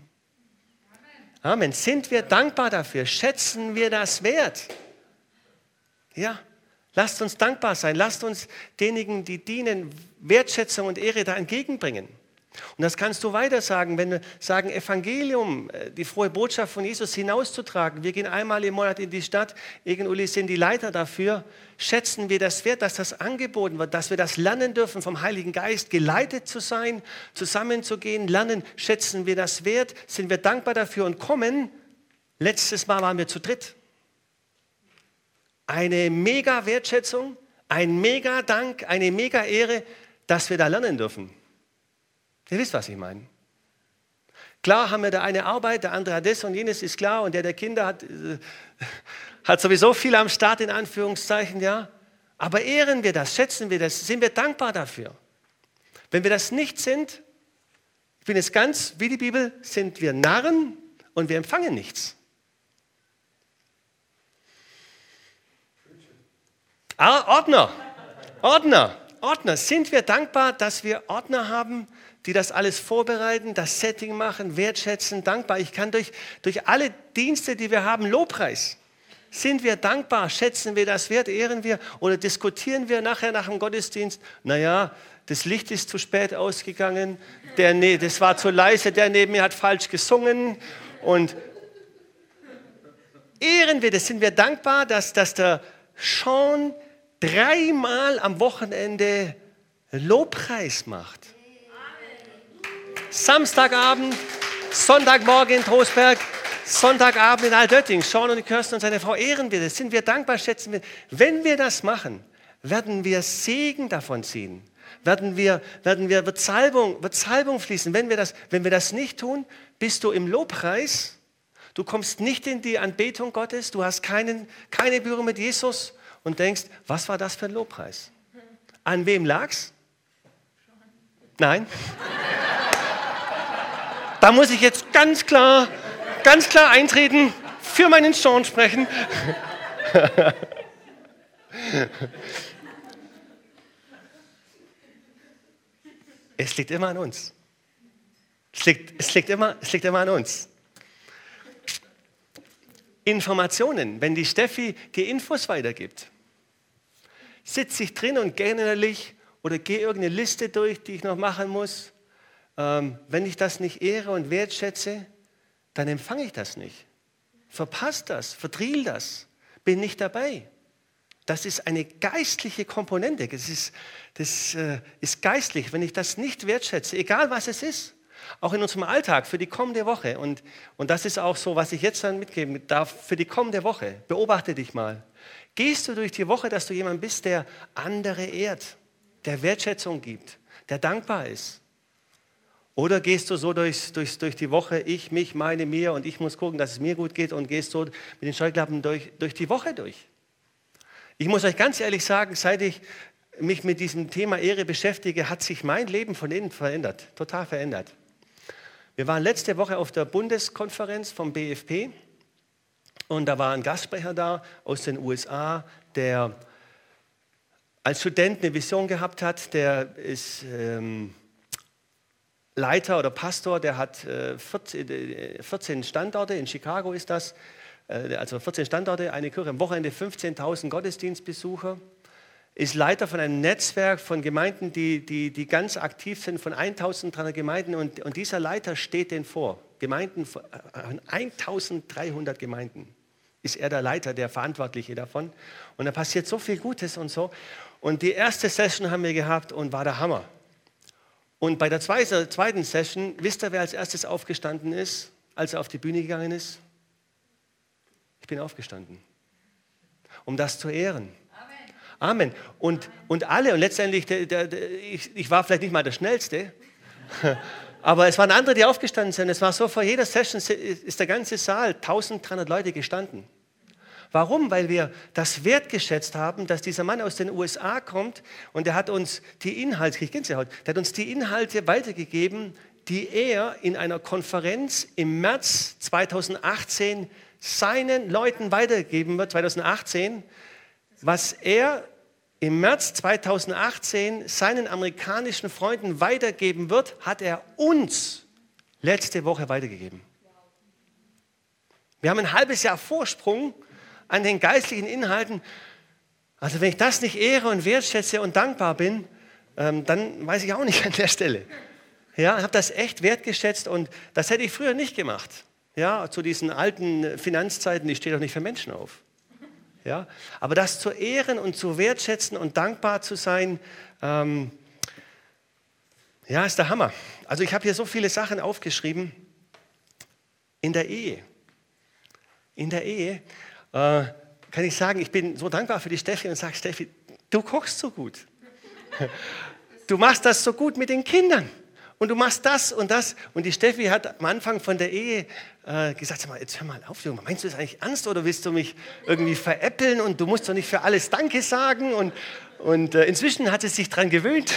Amen. Sind wir dankbar dafür? Schätzen wir das wert? Ja. Lasst uns dankbar sein. Lasst uns denjenigen, die dienen, Wertschätzung und Ehre da entgegenbringen. Und das kannst du weiter sagen, wenn wir sagen, Evangelium, äh, die frohe Botschaft von Jesus hinauszutragen. Wir gehen einmal im Monat in die Stadt, Egen Uli sind die Leiter dafür. Schätzen wir das wert, dass das angeboten wird, dass wir das lernen dürfen, vom Heiligen Geist geleitet zu sein, zusammenzugehen, lernen. Schätzen wir das wert, sind wir dankbar dafür und kommen. Letztes Mal waren wir zu dritt eine mega Wertschätzung, ein mega Dank, eine mega Ehre, dass wir da lernen dürfen. Ihr wisst, was ich meine. Klar haben wir da eine Arbeit, der andere hat das und jenes, ist klar. Und der, der Kinder hat, äh, hat sowieso viel am Start, in Anführungszeichen, ja. Aber ehren wir das, schätzen wir das, sind wir dankbar dafür. Wenn wir das nicht sind, ich bin jetzt ganz wie die Bibel, sind wir Narren und wir empfangen nichts. Ah, Ordner, Ordner, Ordner. Sind wir dankbar, dass wir Ordner haben, die das alles vorbereiten, das Setting machen, wertschätzen, dankbar. Ich kann durch, durch alle Dienste, die wir haben, Lobpreis. Sind wir dankbar? Schätzen wir das wert? Ehren wir? Oder diskutieren wir nachher nach dem Gottesdienst? Naja, das Licht ist zu spät ausgegangen, der, nee, das war zu leise, der neben mir hat falsch gesungen. Und ehren wir das? Sind wir dankbar, dass, dass der Sean dreimal am Wochenende Lobpreis macht? Samstagabend, Sonntagmorgen in Trostberg, Sonntagabend in Altötting. Sean und Kirsten und seine Frau ehren wir das. Sind wir dankbar, schätzen wir. Wenn wir das machen, werden wir Segen davon ziehen. Werden wir, werden wir, wird, Salbung, wird Salbung fließen. Wenn wir, das, wenn wir das nicht tun, bist du im Lobpreis. Du kommst nicht in die Anbetung Gottes. Du hast keinen, keine Berührung mit Jesus und denkst, was war das für ein Lobpreis? An wem lag's? Nein. Da muss ich jetzt ganz klar ganz klar eintreten, für meinen Sean sprechen. es liegt immer an uns. Es liegt, es, liegt immer, es liegt immer an uns. Informationen, wenn die Steffi die Infos weitergibt, sitze ich drin und gehe innerlich oder gehe irgendeine Liste durch, die ich noch machen muss. Ähm, wenn ich das nicht ehre und wertschätze, dann empfange ich das nicht. Verpasst das, verdrill das, bin nicht dabei. Das ist eine geistliche Komponente. Das ist, das äh, ist geistlich, wenn ich das nicht wertschätze, egal was es ist. Auch in unserem Alltag für die kommende Woche. Und, und das ist auch so, was ich jetzt dann mitgeben darf für die kommende Woche. Beobachte dich mal. Gehst du durch die Woche, dass du jemand bist, der andere ehrt, der Wertschätzung gibt, der dankbar ist, oder gehst du so durchs, durchs, durch die Woche, ich, mich, meine, mir und ich muss gucken, dass es mir gut geht und gehst so mit den Scheuklappen durch, durch die Woche durch? Ich muss euch ganz ehrlich sagen, seit ich mich mit diesem Thema Ehre beschäftige, hat sich mein Leben von innen verändert, total verändert. Wir waren letzte Woche auf der Bundeskonferenz vom BFP und da war ein Gastsprecher da aus den USA, der als Student eine Vision gehabt hat, der ist... Ähm, Leiter oder Pastor, der hat 14 äh, Standorte, in Chicago ist das, äh, also 14 Standorte, eine Kirche, am Wochenende 15.000 Gottesdienstbesucher, ist Leiter von einem Netzwerk von Gemeinden, die, die, die ganz aktiv sind, von 1.300 Gemeinden und, und dieser Leiter steht denen vor. Gemeinden, 1.300 äh, Gemeinden ist er der Leiter, der Verantwortliche davon. Und da passiert so viel Gutes und so. Und die erste Session haben wir gehabt und war der Hammer. Und bei der zweiten Session, wisst ihr, wer als erstes aufgestanden ist, als er auf die Bühne gegangen ist? Ich bin aufgestanden, um das zu ehren. Amen. Amen. Und, und alle, und letztendlich, der, der, der, ich, ich war vielleicht nicht mal der Schnellste, aber es waren andere, die aufgestanden sind. Es war so, vor jeder Session ist der ganze Saal, 1300 Leute gestanden. Warum? Weil wir das wertgeschätzt haben, dass dieser Mann aus den USA kommt und er hat uns die Inhalte, ich Gänsehaut, der hat uns die Inhalte weitergegeben, die er in einer Konferenz im März 2018 seinen Leuten weitergeben wird, 2018, was er im März 2018 seinen amerikanischen Freunden weitergeben wird, hat er uns letzte Woche weitergegeben. Wir haben ein halbes Jahr Vorsprung an den geistlichen Inhalten. Also wenn ich das nicht ehre und wertschätze und dankbar bin, ähm, dann weiß ich auch nicht an der Stelle. Ja, ich habe das echt wertgeschätzt und das hätte ich früher nicht gemacht. Ja, zu diesen alten Finanzzeiten, die steht doch nicht für Menschen auf. Ja, aber das zu ehren und zu wertschätzen und dankbar zu sein, ähm, ja, ist der Hammer. Also ich habe hier so viele Sachen aufgeschrieben. In der Ehe. In der Ehe äh, kann ich sagen, ich bin so dankbar für die Steffi und sage, Steffi, du kochst so gut. Du machst das so gut mit den Kindern. Und du machst das und das. Und die Steffi hat am Anfang von der Ehe äh, gesagt, sag mal, jetzt hör mal auf, Junge, meinst du das eigentlich ernst oder willst du mich irgendwie veräppeln und du musst doch nicht für alles Danke sagen? Und, und äh, inzwischen hat sie sich daran gewöhnt.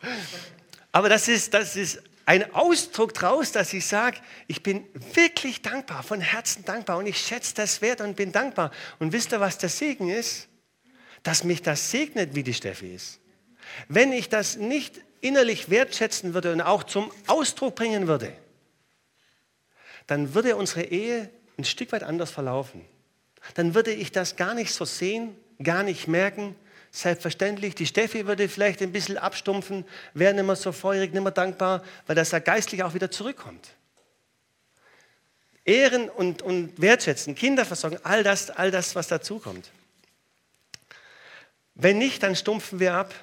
Aber das ist, das ist ein Ausdruck daraus, dass ich sage, ich bin wirklich dankbar, von Herzen dankbar und ich schätze das wert und bin dankbar. Und wisst ihr, was der Segen ist? Dass mich das segnet, wie die Steffi ist. Wenn ich das nicht innerlich wertschätzen würde und auch zum Ausdruck bringen würde, dann würde unsere Ehe ein Stück weit anders verlaufen. Dann würde ich das gar nicht so sehen, gar nicht merken. Selbstverständlich, die Steffi würde vielleicht ein bisschen abstumpfen, wäre nicht mehr so feurig, nicht mehr dankbar, weil das ja geistlich auch wieder zurückkommt. Ehren und, und wertschätzen, Kinderversorgung, all das, all das, was dazukommt. Wenn nicht, dann stumpfen wir ab.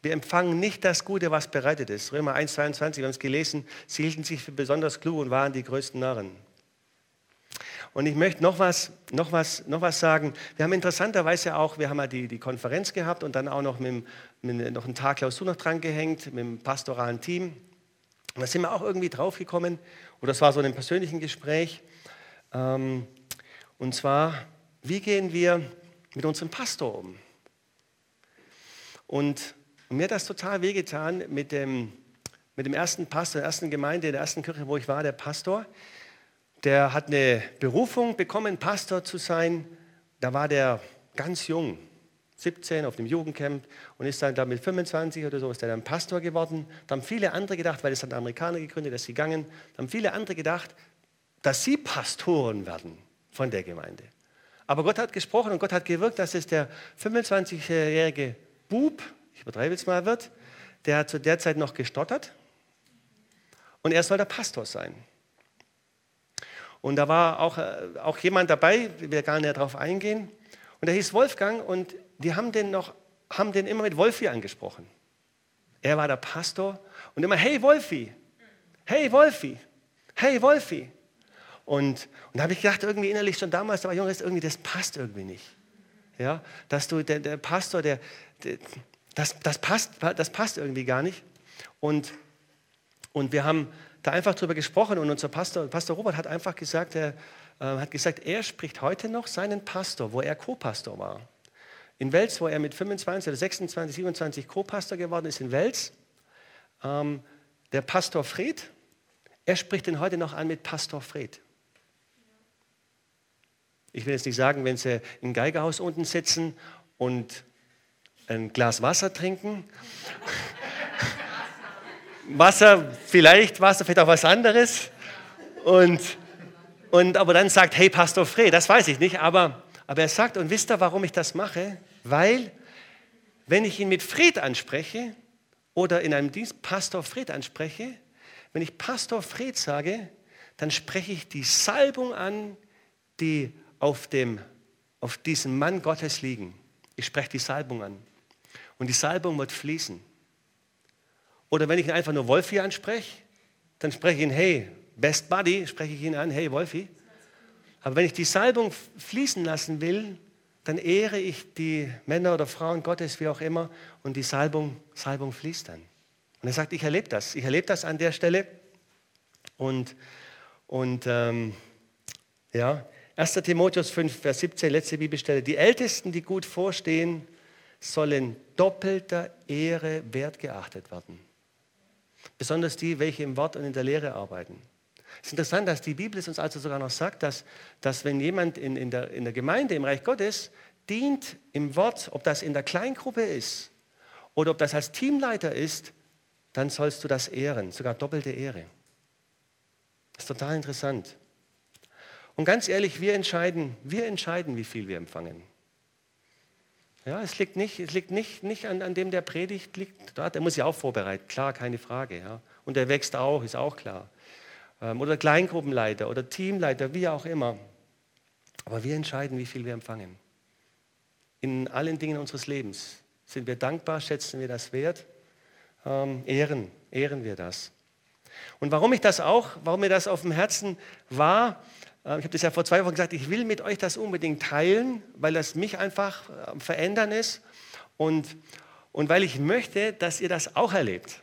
Wir empfangen nicht das Gute, was bereitet ist. Römer 1, 22, wir haben es gelesen, sie hielten sich für besonders klug und waren die größten Narren. Und ich möchte noch was, noch was, noch was sagen. Wir haben interessanterweise auch, wir haben ja die, die Konferenz gehabt und dann auch noch, mit, mit noch einen Tag Klausur noch dran gehängt, mit dem pastoralen Team. Und da sind wir auch irgendwie draufgekommen, oder das war so ein persönlichen Gespräch. Ähm, und zwar, wie gehen wir mit unserem Pastor um? Und, und mir hat das total wehgetan mit dem, mit dem ersten Pastor, der ersten Gemeinde, der ersten Kirche, wo ich war, der Pastor. Der hat eine Berufung bekommen, Pastor zu sein. Da war der ganz jung, 17 auf dem Jugendcamp und ist dann da mit 25 oder so ist er dann Pastor geworden. Da haben viele andere gedacht, weil es hat Amerikaner gegründet, dass sie gegangen, da haben viele andere gedacht, dass sie Pastoren werden von der Gemeinde. Aber Gott hat gesprochen und Gott hat gewirkt, dass es der 25-jährige Bub, ich übertreibe jetzt mal, wird, der hat zu der Zeit noch gestottert und er soll der Pastor sein. Und da war auch, äh, auch jemand dabei, ich will gar nicht darauf eingehen, und der hieß Wolfgang und die haben den, noch, haben den immer mit Wolfi angesprochen. Er war der Pastor und immer, hey Wolfi, hey Wolfi, hey Wolfi. Und, und da habe ich gedacht, irgendwie innerlich schon damals, da war Junge, irgendwie, das passt irgendwie nicht. Ja, dass du, der, der Pastor, der, das, das, passt, das passt irgendwie gar nicht. Und, und wir haben da einfach drüber gesprochen und unser Pastor, Pastor Robert hat einfach gesagt, er, äh, hat gesagt, er spricht heute noch seinen Pastor, wo er Co-Pastor war. In Wels, wo er mit 25 oder 26, 27 Co-Pastor geworden ist, in Wels, ähm, der Pastor Fred, er spricht ihn heute noch an mit Pastor Fred. Ich will jetzt nicht sagen, wenn sie im Geigerhaus unten sitzen und ein Glas Wasser trinken. Wasser, vielleicht Wasser, vielleicht auch was anderes. Und, und aber dann sagt, hey Pastor Fred, das weiß ich nicht, aber, aber er sagt, und wisst ihr, warum ich das mache? Weil, wenn ich ihn mit Fred anspreche oder in einem Dienst Pastor Fred anspreche, wenn ich Pastor Fred sage, dann spreche ich die Salbung an, die auf, dem, auf diesem Mann Gottes liegen. Ich spreche die Salbung an. Und die Salbung wird fließen. Oder wenn ich ihn einfach nur Wolfi anspreche, dann spreche ich ihn, hey, Best Buddy, spreche ich ihn an, hey Wolfi. Aber wenn ich die Salbung fließen lassen will, dann ehre ich die Männer oder Frauen Gottes, wie auch immer, und die Salbung, Salbung fließt dann. Und er sagt, ich erlebe das. Ich erlebe das an der Stelle. Und, und ähm, ja, 1. Timotheus 5, Vers 17, letzte Bibelstelle. Die Ältesten, die gut vorstehen, sollen doppelter Ehre wertgeachtet werden. Besonders die, welche im Wort und in der Lehre arbeiten. Es ist interessant, dass die Bibel es uns also sogar noch sagt, dass, dass wenn jemand in, in, der, in der Gemeinde, im Reich Gottes, dient im Wort, ob das in der Kleingruppe ist oder ob das als Teamleiter ist, dann sollst du das ehren, sogar doppelte Ehre. Das ist total interessant. Und ganz ehrlich, wir entscheiden, wir entscheiden, wie viel wir empfangen. Ja, es liegt nicht, es liegt nicht, nicht an, an dem, der predigt, liegt dort. Der muss ja auch vorbereiten, klar, keine Frage. Ja. Und der wächst auch, ist auch klar. Ähm, oder Kleingruppenleiter oder Teamleiter, wie auch immer. Aber wir entscheiden, wie viel wir empfangen. In allen Dingen unseres Lebens. Sind wir dankbar, schätzen wir das wert, ähm, ehren, ehren wir das. Und warum ich das auch, warum mir das auf dem Herzen war, ich habe das ja vor zwei Wochen gesagt, ich will mit euch das unbedingt teilen, weil das mich einfach äh, verändern ist und, und weil ich möchte, dass ihr das auch erlebt.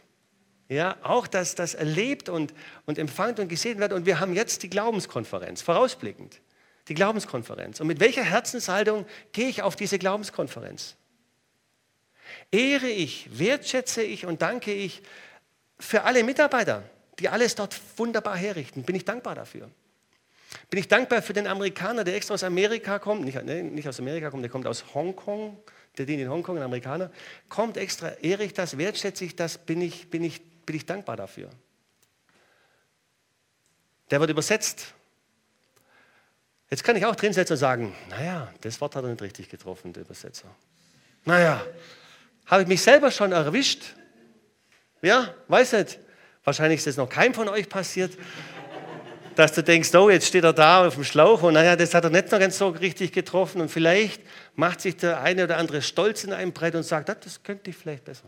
Ja, auch dass das erlebt und, und empfangt und gesehen wird. Und wir haben jetzt die Glaubenskonferenz, vorausblickend. Die Glaubenskonferenz. Und mit welcher Herzenshaltung gehe ich auf diese Glaubenskonferenz? Ehre ich, wertschätze ich und danke ich für alle Mitarbeiter, die alles dort wunderbar herrichten. Bin ich dankbar dafür. Bin ich dankbar für den Amerikaner, der extra aus Amerika kommt, nicht, nee, nicht aus Amerika kommt, der kommt aus Hongkong, der dient in Hongkong, ein Amerikaner, kommt extra, ehre ich das, wertschätze ich das, bin ich, bin ich, bin ich dankbar dafür. Der wird übersetzt. Jetzt kann ich auch drin setzen und sagen, naja, das Wort hat er nicht richtig getroffen, der Übersetzer. Naja, habe ich mich selber schon erwischt? Ja, weiß nicht. Wahrscheinlich ist das noch keinem von euch passiert, dass du denkst, oh, jetzt steht er da auf dem Schlauch und naja, das hat er nicht noch ganz so richtig getroffen und vielleicht macht sich der eine oder andere stolz in einem Brett und sagt, das könnte ich vielleicht besser.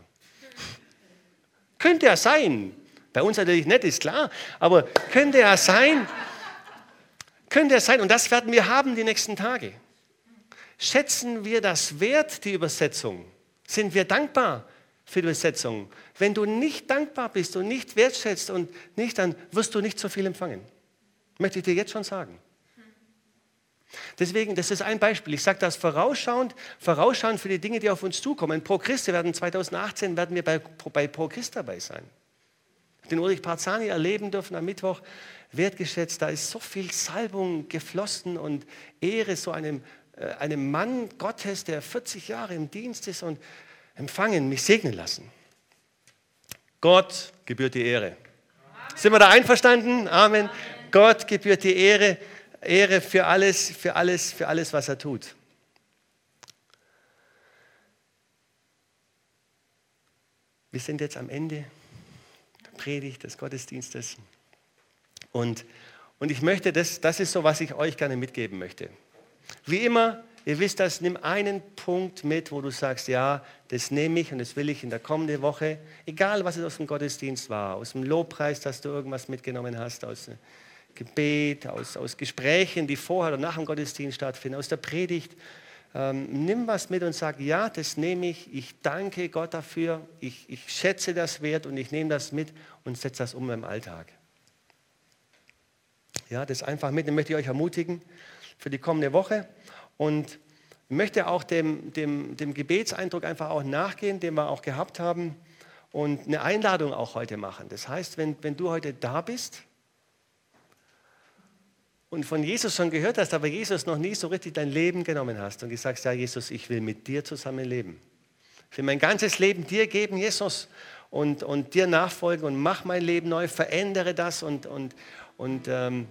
könnte ja sein. Bei uns natürlich nicht, ist klar, aber könnte ja sein. Könnte ja sein und das werden wir haben die nächsten Tage. Schätzen wir das wert, die Übersetzung? Sind wir dankbar für die Übersetzung? Wenn du nicht dankbar bist und nicht wertschätzt und nicht, dann wirst du nicht so viel empfangen. Möchte ich dir jetzt schon sagen. Deswegen, das ist ein Beispiel. Ich sage das vorausschauend, vorausschauend für die Dinge, die auf uns zukommen. Pro Christi werden 2018 werden wir bei, bei Pro Christ dabei sein. Den Ulrich Parzani erleben dürfen am Mittwoch wertgeschätzt. Da ist so viel Salbung geflossen und Ehre so einem, äh, einem Mann Gottes, der 40 Jahre im Dienst ist und empfangen, mich segnen lassen. Gott gebührt die Ehre. Amen. Sind wir da einverstanden? Amen. Amen. Gott gebührt die Ehre, Ehre für alles, für alles, für alles, was er tut. Wir sind jetzt am Ende der Predigt des Gottesdienstes. Und, und ich möchte, das, das ist so, was ich euch gerne mitgeben möchte. Wie immer, ihr wisst das, nimm einen Punkt mit, wo du sagst, ja, das nehme ich und das will ich in der kommenden Woche, egal was es aus dem Gottesdienst war, aus dem Lobpreis, dass du irgendwas mitgenommen hast, aus Gebet, aus, aus Gesprächen, die vorher oder nach dem Gottesdienst stattfinden, aus der Predigt. Ähm, nimm was mit und sag, ja, das nehme ich, ich danke Gott dafür, ich, ich schätze das wert und ich nehme das mit und setze das um im Alltag. Ja, das einfach mit, möchte ich euch ermutigen für die kommende Woche. Und möchte auch dem, dem, dem Gebetseindruck einfach auch nachgehen, den wir auch gehabt haben und eine Einladung auch heute machen. Das heißt, wenn, wenn du heute da bist und von Jesus schon gehört hast, aber Jesus noch nie so richtig dein Leben genommen hast und du sagst, ja Jesus, ich will mit dir zusammen leben. Ich will mein ganzes Leben dir geben, Jesus, und, und dir nachfolgen und mach mein Leben neu, verändere das und, und, und ähm,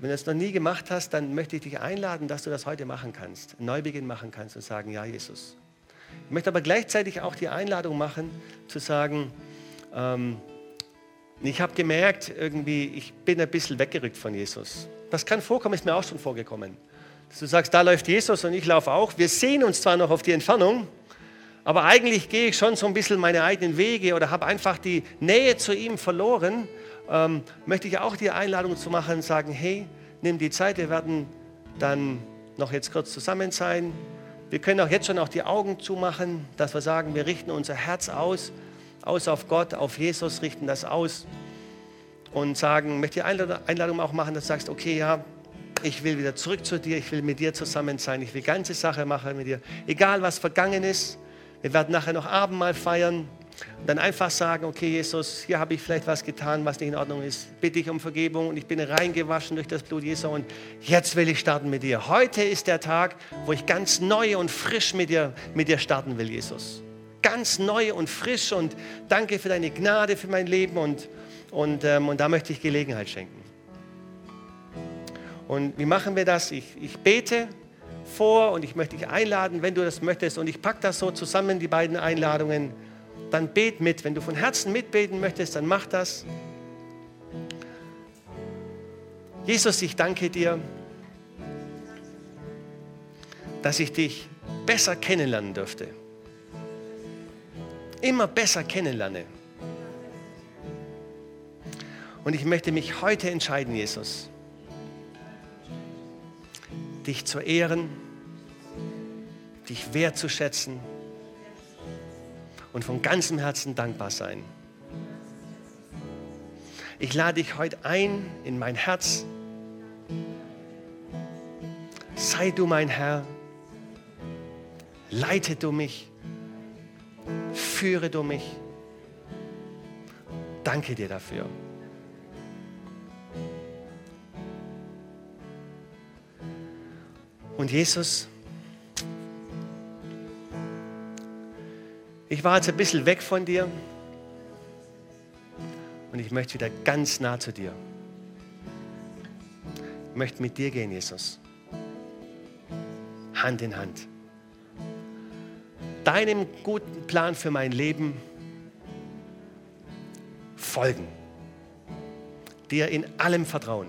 wenn du das noch nie gemacht hast, dann möchte ich dich einladen, dass du das heute machen kannst, einen Neubeginn machen kannst und sagen, ja Jesus. Ich möchte aber gleichzeitig auch die Einladung machen, zu sagen, ähm, ich habe gemerkt, irgendwie, ich bin ein bisschen weggerückt von Jesus. Das kann vorkommen, ist mir auch schon vorgekommen. Dass du sagst, da läuft Jesus und ich laufe auch. Wir sehen uns zwar noch auf die Entfernung, aber eigentlich gehe ich schon so ein bisschen meine eigenen Wege oder habe einfach die Nähe zu ihm verloren ähm, möchte ich auch die Einladung zu machen, sagen, hey, nimm die Zeit, wir werden dann noch jetzt kurz zusammen sein. Wir können auch jetzt schon auch die Augen zumachen, dass wir sagen, wir richten unser Herz aus, aus auf Gott, auf Jesus, richten das aus und sagen, möchte die Einladung auch machen, dass du sagst, okay, ja, ich will wieder zurück zu dir, ich will mit dir zusammen sein, ich will ganze Sache machen mit dir. Egal was vergangen ist, wir werden nachher noch Abendmahl feiern. Und dann einfach sagen, okay Jesus, hier habe ich vielleicht was getan, was nicht in Ordnung ist. Bitte ich um Vergebung und ich bin reingewaschen durch das Blut Jesu und jetzt will ich starten mit dir. Heute ist der Tag, wo ich ganz neu und frisch mit dir, mit dir starten will, Jesus. Ganz neu und frisch und danke für deine Gnade, für mein Leben und, und, ähm, und da möchte ich Gelegenheit schenken. Und wie machen wir das? Ich, ich bete vor und ich möchte dich einladen, wenn du das möchtest. Und ich packe das so zusammen, die beiden Einladungen dann bet mit. Wenn du von Herzen mitbeten möchtest, dann mach das. Jesus, ich danke dir, dass ich dich besser kennenlernen dürfte. Immer besser kennenlerne. Und ich möchte mich heute entscheiden, Jesus, dich zu ehren, dich wertzuschätzen und von ganzem Herzen dankbar sein. Ich lade dich heute ein in mein Herz. Sei du mein Herr. Leite du mich. Führe du mich. Danke dir dafür. Und Jesus, Ich war jetzt ein bisschen weg von dir und ich möchte wieder ganz nah zu dir. Ich möchte mit dir gehen, Jesus. Hand in Hand. Deinem guten Plan für mein Leben folgen. Dir in allem vertrauen.